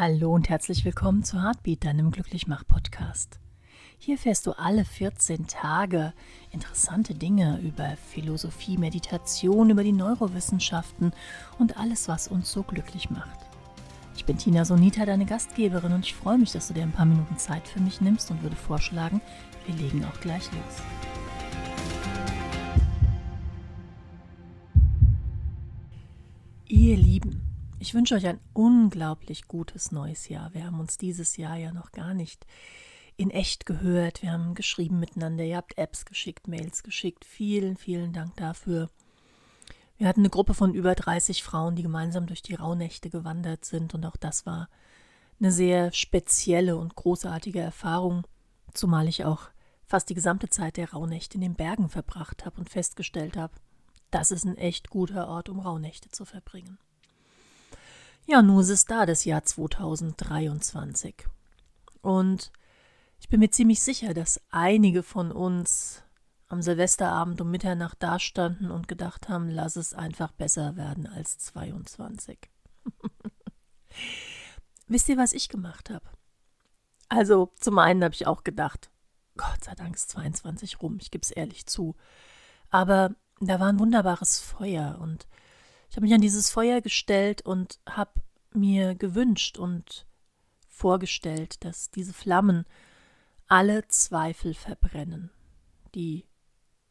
Hallo und herzlich willkommen zu Heartbeat, deinem Glücklichmach-Podcast. Hier erfährst du alle 14 Tage interessante Dinge über Philosophie, Meditation, über die Neurowissenschaften und alles, was uns so glücklich macht. Ich bin Tina Sonita, deine Gastgeberin, und ich freue mich, dass du dir ein paar Minuten Zeit für mich nimmst und würde vorschlagen, wir legen auch gleich los. Ihr Lieben, ich wünsche euch ein unglaublich gutes neues Jahr. Wir haben uns dieses Jahr ja noch gar nicht in echt gehört. Wir haben geschrieben miteinander. Ihr habt Apps geschickt, Mails geschickt. Vielen, vielen Dank dafür. Wir hatten eine Gruppe von über 30 Frauen, die gemeinsam durch die Rauhnächte gewandert sind. Und auch das war eine sehr spezielle und großartige Erfahrung, zumal ich auch fast die gesamte Zeit der Rauhnächte in den Bergen verbracht habe und festgestellt habe, das ist ein echt guter Ort, um Rauhnächte zu verbringen. Ja, nun ist es da, das Jahr 2023. Und ich bin mir ziemlich sicher, dass einige von uns am Silvesterabend um Mitternacht dastanden und gedacht haben, lass es einfach besser werden als 22. Wisst ihr, was ich gemacht habe? Also, zum einen habe ich auch gedacht, Gott sei Dank ist 22 rum, ich gebe es ehrlich zu. Aber da war ein wunderbares Feuer und ich habe mich an dieses Feuer gestellt und habe mir gewünscht und vorgestellt, dass diese Flammen alle Zweifel verbrennen, die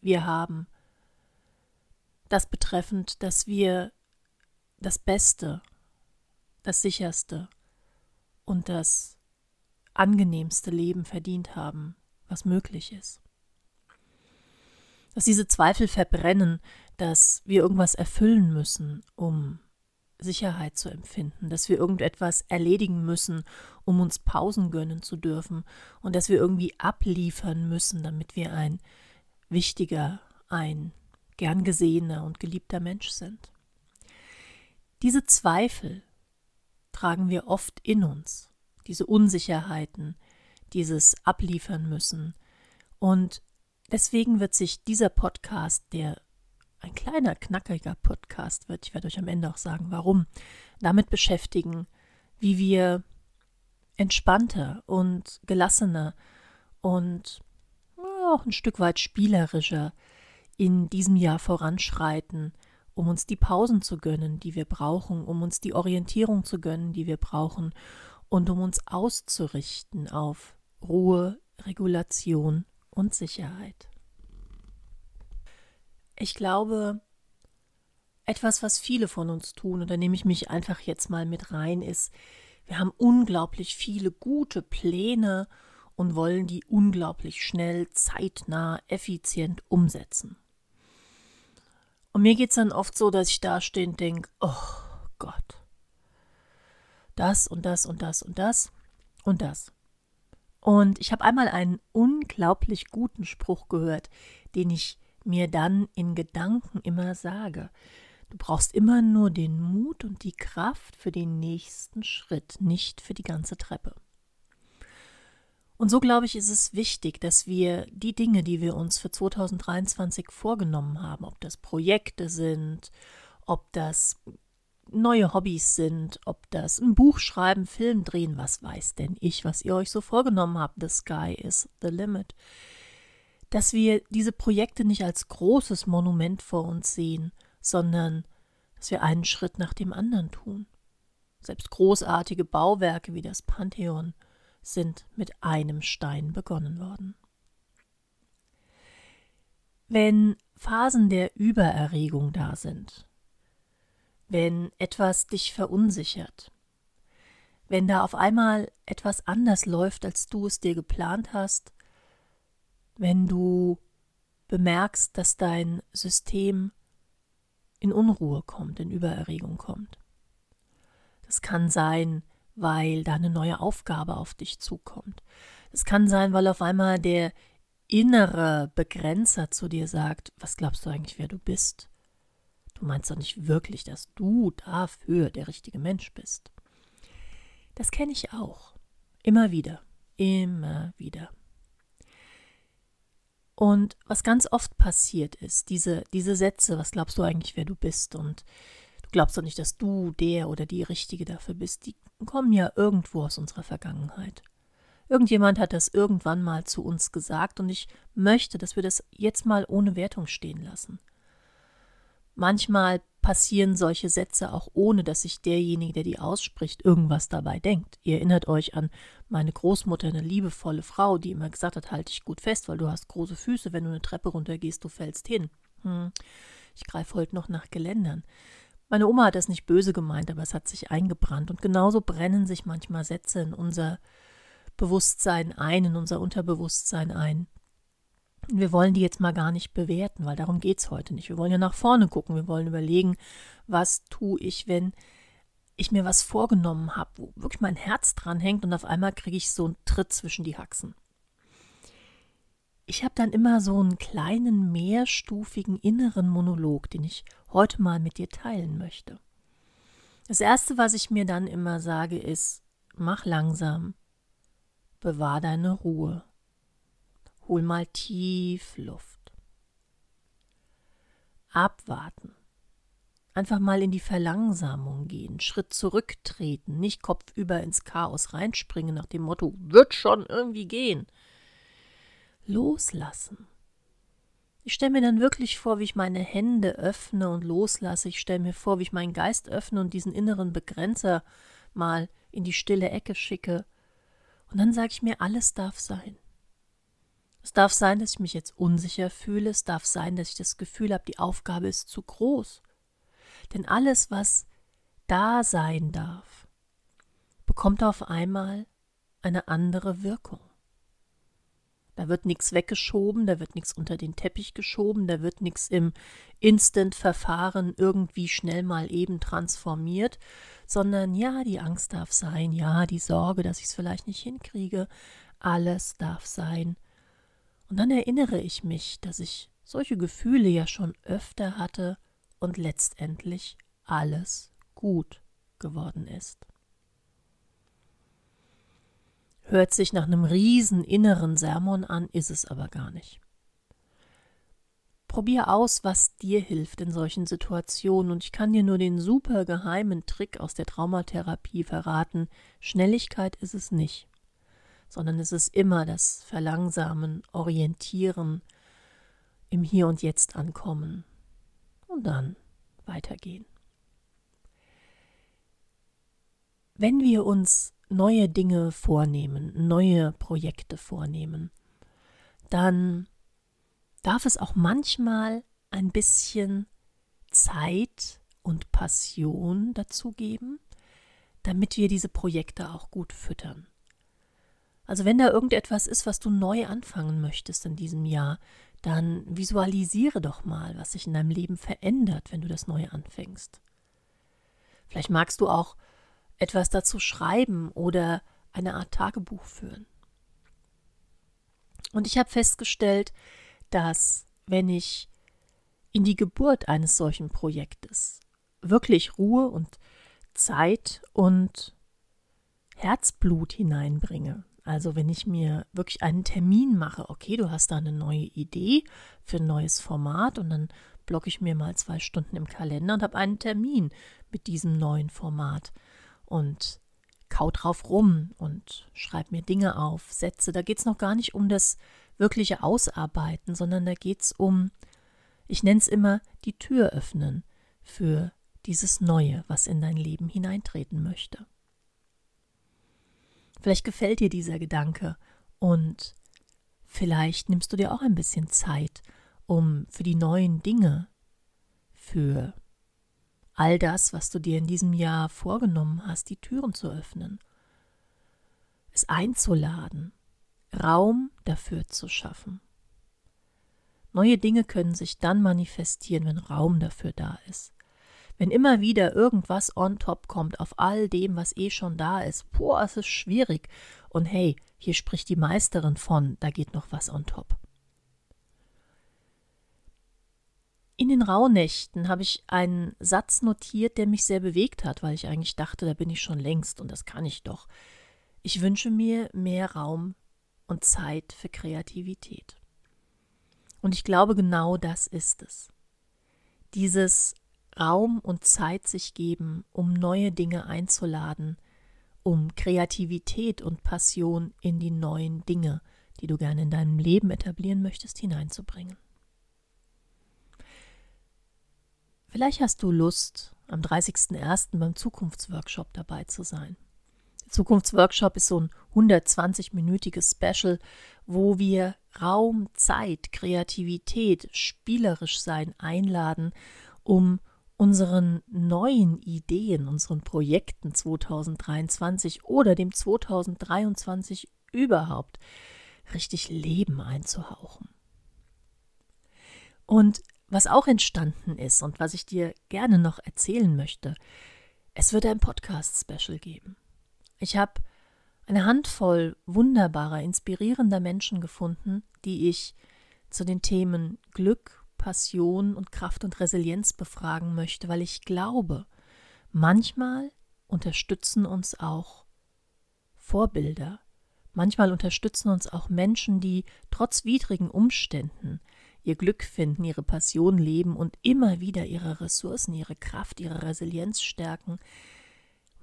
wir haben. Das betreffend, dass wir das Beste, das Sicherste und das angenehmste Leben verdient haben, was möglich ist. Dass diese Zweifel verbrennen, dass wir irgendwas erfüllen müssen, um Sicherheit zu empfinden, dass wir irgendetwas erledigen müssen, um uns Pausen gönnen zu dürfen und dass wir irgendwie abliefern müssen, damit wir ein wichtiger, ein gern gesehener und geliebter Mensch sind. Diese Zweifel tragen wir oft in uns, diese Unsicherheiten, dieses Abliefern müssen. Und deswegen wird sich dieser Podcast, der ein kleiner, knackiger Podcast wird, ich werde euch am Ende auch sagen, warum, damit beschäftigen, wie wir entspannter und gelassener und auch ein Stück weit spielerischer in diesem Jahr voranschreiten, um uns die Pausen zu gönnen, die wir brauchen, um uns die Orientierung zu gönnen, die wir brauchen und um uns auszurichten auf Ruhe, Regulation und Sicherheit. Ich glaube, etwas, was viele von uns tun, und da nehme ich mich einfach jetzt mal mit rein, ist, wir haben unglaublich viele gute Pläne und wollen die unglaublich schnell, zeitnah, effizient umsetzen. Und mir geht es dann oft so, dass ich da stehe und denke, oh Gott, das und das und das und das und das. Und ich habe einmal einen unglaublich guten Spruch gehört, den ich mir dann in Gedanken immer sage. Du brauchst immer nur den Mut und die Kraft für den nächsten Schritt, nicht für die ganze Treppe. Und so glaube ich, ist es wichtig, dass wir die Dinge, die wir uns für 2023 vorgenommen haben, ob das Projekte sind, ob das neue Hobbys sind, ob das ein Buch schreiben, Film drehen, was weiß denn ich, was ihr euch so vorgenommen habt. The sky is the limit dass wir diese Projekte nicht als großes Monument vor uns sehen, sondern dass wir einen Schritt nach dem anderen tun. Selbst großartige Bauwerke wie das Pantheon sind mit einem Stein begonnen worden. Wenn Phasen der Übererregung da sind, wenn etwas dich verunsichert, wenn da auf einmal etwas anders läuft, als du es dir geplant hast, wenn du bemerkst, dass dein System in Unruhe kommt, in Übererregung kommt. Das kann sein, weil da eine neue Aufgabe auf dich zukommt. Es kann sein, weil auf einmal der innere Begrenzer zu dir sagt, was glaubst du eigentlich, wer du bist? Du meinst doch nicht wirklich, dass du dafür der richtige Mensch bist. Das kenne ich auch. Immer wieder. Immer wieder. Und was ganz oft passiert ist, diese, diese Sätze, was glaubst du eigentlich, wer du bist? Und du glaubst doch nicht, dass du der oder die Richtige dafür bist. Die kommen ja irgendwo aus unserer Vergangenheit. Irgendjemand hat das irgendwann mal zu uns gesagt und ich möchte, dass wir das jetzt mal ohne Wertung stehen lassen. Manchmal passieren solche Sätze auch ohne, dass sich derjenige, der die ausspricht, irgendwas dabei denkt. Ihr erinnert euch an meine Großmutter, eine liebevolle Frau, die immer gesagt hat, halt dich gut fest, weil du hast große Füße, wenn du eine Treppe runtergehst, du fällst hin. Hm. Ich greife heute noch nach Geländern. Meine Oma hat das nicht böse gemeint, aber es hat sich eingebrannt. Und genauso brennen sich manchmal Sätze in unser Bewusstsein ein, in unser Unterbewusstsein ein. Wir wollen die jetzt mal gar nicht bewerten, weil darum geht es heute nicht. Wir wollen ja nach vorne gucken. Wir wollen überlegen, was tue ich, wenn ich mir was vorgenommen habe, wo wirklich mein Herz dran hängt und auf einmal kriege ich so einen Tritt zwischen die Haxen. Ich habe dann immer so einen kleinen mehrstufigen inneren Monolog, den ich heute mal mit dir teilen möchte. Das Erste, was ich mir dann immer sage, ist, mach langsam, bewahr deine Ruhe. Hol mal tief Luft. Abwarten. Einfach mal in die Verlangsamung gehen, Schritt zurücktreten, nicht kopfüber ins Chaos reinspringen nach dem Motto, wird schon irgendwie gehen. Loslassen. Ich stelle mir dann wirklich vor, wie ich meine Hände öffne und loslasse. Ich stelle mir vor, wie ich meinen Geist öffne und diesen inneren Begrenzer mal in die stille Ecke schicke und dann sage ich mir, alles darf sein. Es darf sein, dass ich mich jetzt unsicher fühle. Es darf sein, dass ich das Gefühl habe, die Aufgabe ist zu groß. Denn alles, was da sein darf, bekommt auf einmal eine andere Wirkung. Da wird nichts weggeschoben, da wird nichts unter den Teppich geschoben, da wird nichts im Instant-Verfahren irgendwie schnell mal eben transformiert, sondern ja, die Angst darf sein, ja, die Sorge, dass ich es vielleicht nicht hinkriege, alles darf sein. Und dann erinnere ich mich, dass ich solche Gefühle ja schon öfter hatte und letztendlich alles gut geworden ist. Hört sich nach einem riesen inneren Sermon an, ist es aber gar nicht. Probier aus, was dir hilft in solchen Situationen und ich kann dir nur den super geheimen Trick aus der Traumatherapie verraten. Schnelligkeit ist es nicht, sondern es ist immer das Verlangsamen, Orientieren, im Hier und Jetzt ankommen und dann weitergehen. Wenn wir uns neue Dinge vornehmen, neue Projekte vornehmen, dann darf es auch manchmal ein bisschen Zeit und Passion dazu geben, damit wir diese Projekte auch gut füttern. Also wenn da irgendetwas ist, was du neu anfangen möchtest in diesem Jahr, dann visualisiere doch mal, was sich in deinem Leben verändert, wenn du das neu anfängst. Vielleicht magst du auch etwas dazu schreiben oder eine Art Tagebuch führen. Und ich habe festgestellt, dass wenn ich in die Geburt eines solchen Projektes wirklich Ruhe und Zeit und Herzblut hineinbringe, also wenn ich mir wirklich einen Termin mache, okay, du hast da eine neue Idee für ein neues Format und dann blocke ich mir mal zwei Stunden im Kalender und habe einen Termin mit diesem neuen Format und kau drauf rum und schreib mir Dinge auf, Sätze. Da geht es noch gar nicht um das wirkliche Ausarbeiten, sondern da geht es um, ich nenne es immer, die Tür öffnen für dieses Neue, was in dein Leben hineintreten möchte. Vielleicht gefällt dir dieser Gedanke und vielleicht nimmst du dir auch ein bisschen Zeit, um für die neuen Dinge, für all das, was du dir in diesem Jahr vorgenommen hast, die Türen zu öffnen, es einzuladen, Raum dafür zu schaffen. Neue Dinge können sich dann manifestieren, wenn Raum dafür da ist. Wenn immer wieder irgendwas on top kommt auf all dem, was eh schon da ist, boah, es ist schwierig. Und hey, hier spricht die Meisterin von, da geht noch was on top. In den Rauhnächten habe ich einen Satz notiert, der mich sehr bewegt hat, weil ich eigentlich dachte, da bin ich schon längst und das kann ich doch. Ich wünsche mir mehr Raum und Zeit für Kreativität. Und ich glaube, genau das ist es. Dieses Raum und Zeit sich geben, um neue Dinge einzuladen, um Kreativität und Passion in die neuen Dinge, die du gerne in deinem Leben etablieren möchtest, hineinzubringen. Vielleicht hast du Lust, am 30.01. beim Zukunftsworkshop dabei zu sein. Der Zukunftsworkshop ist so ein 120-minütiges Special, wo wir Raum, Zeit, Kreativität, spielerisch sein einladen, um unseren neuen Ideen, unseren Projekten 2023 oder dem 2023 überhaupt richtig Leben einzuhauchen. Und was auch entstanden ist und was ich dir gerne noch erzählen möchte, es wird ein Podcast-Special geben. Ich habe eine Handvoll wunderbarer, inspirierender Menschen gefunden, die ich zu den Themen Glück, Passion und Kraft und Resilienz befragen möchte, weil ich glaube, manchmal unterstützen uns auch Vorbilder, manchmal unterstützen uns auch Menschen, die trotz widrigen Umständen ihr Glück finden, ihre Passion leben und immer wieder ihre Ressourcen, ihre Kraft, ihre Resilienz stärken.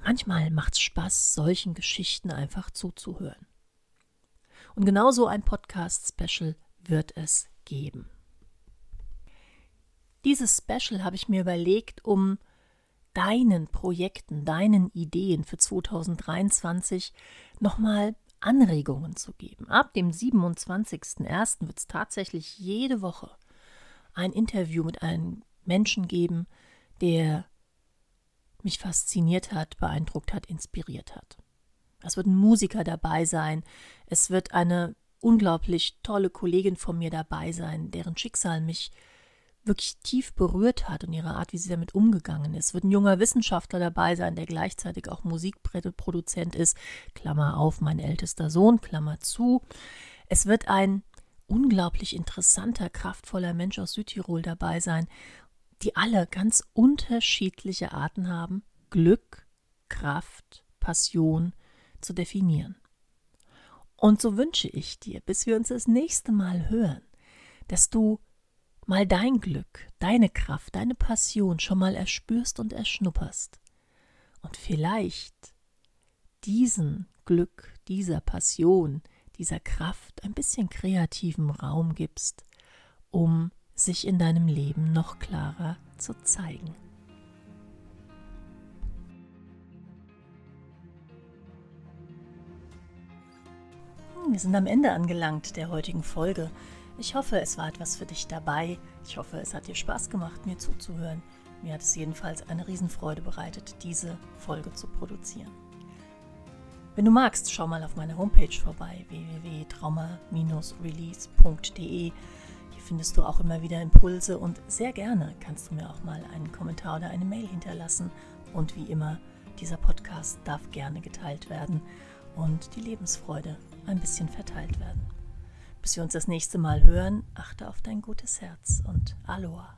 Manchmal macht es Spaß, solchen Geschichten einfach zuzuhören. Und genau so ein Podcast-Special wird es geben. Dieses Special habe ich mir überlegt, um deinen Projekten, deinen Ideen für 2023 nochmal Anregungen zu geben. Ab dem 27.01. wird es tatsächlich jede Woche ein Interview mit einem Menschen geben, der mich fasziniert hat, beeindruckt hat, inspiriert hat. Es wird ein Musiker dabei sein, es wird eine unglaublich tolle Kollegin von mir dabei sein, deren Schicksal mich wirklich tief berührt hat und ihre Art, wie sie damit umgegangen ist. Wird ein junger Wissenschaftler dabei sein, der gleichzeitig auch Musikproduzent ist. Klammer auf, mein ältester Sohn, Klammer zu. Es wird ein unglaublich interessanter, kraftvoller Mensch aus Südtirol dabei sein, die alle ganz unterschiedliche Arten haben, Glück, Kraft, Passion zu definieren. Und so wünsche ich dir, bis wir uns das nächste Mal hören, dass du mal dein Glück, deine Kraft, deine Passion schon mal erspürst und erschnupperst. Und vielleicht diesen Glück, dieser Passion, dieser Kraft ein bisschen kreativen Raum gibst, um sich in deinem Leben noch klarer zu zeigen. Wir sind am Ende angelangt der heutigen Folge. Ich hoffe, es war etwas für dich dabei. Ich hoffe, es hat dir Spaß gemacht, mir zuzuhören. Mir hat es jedenfalls eine Riesenfreude bereitet, diese Folge zu produzieren. Wenn du magst, schau mal auf meiner Homepage vorbei, www.trauma-release.de. Hier findest du auch immer wieder Impulse und sehr gerne kannst du mir auch mal einen Kommentar oder eine Mail hinterlassen. Und wie immer, dieser Podcast darf gerne geteilt werden und die Lebensfreude ein bisschen verteilt werden. Bis wir uns das nächste Mal hören, achte auf dein gutes Herz und Aloha.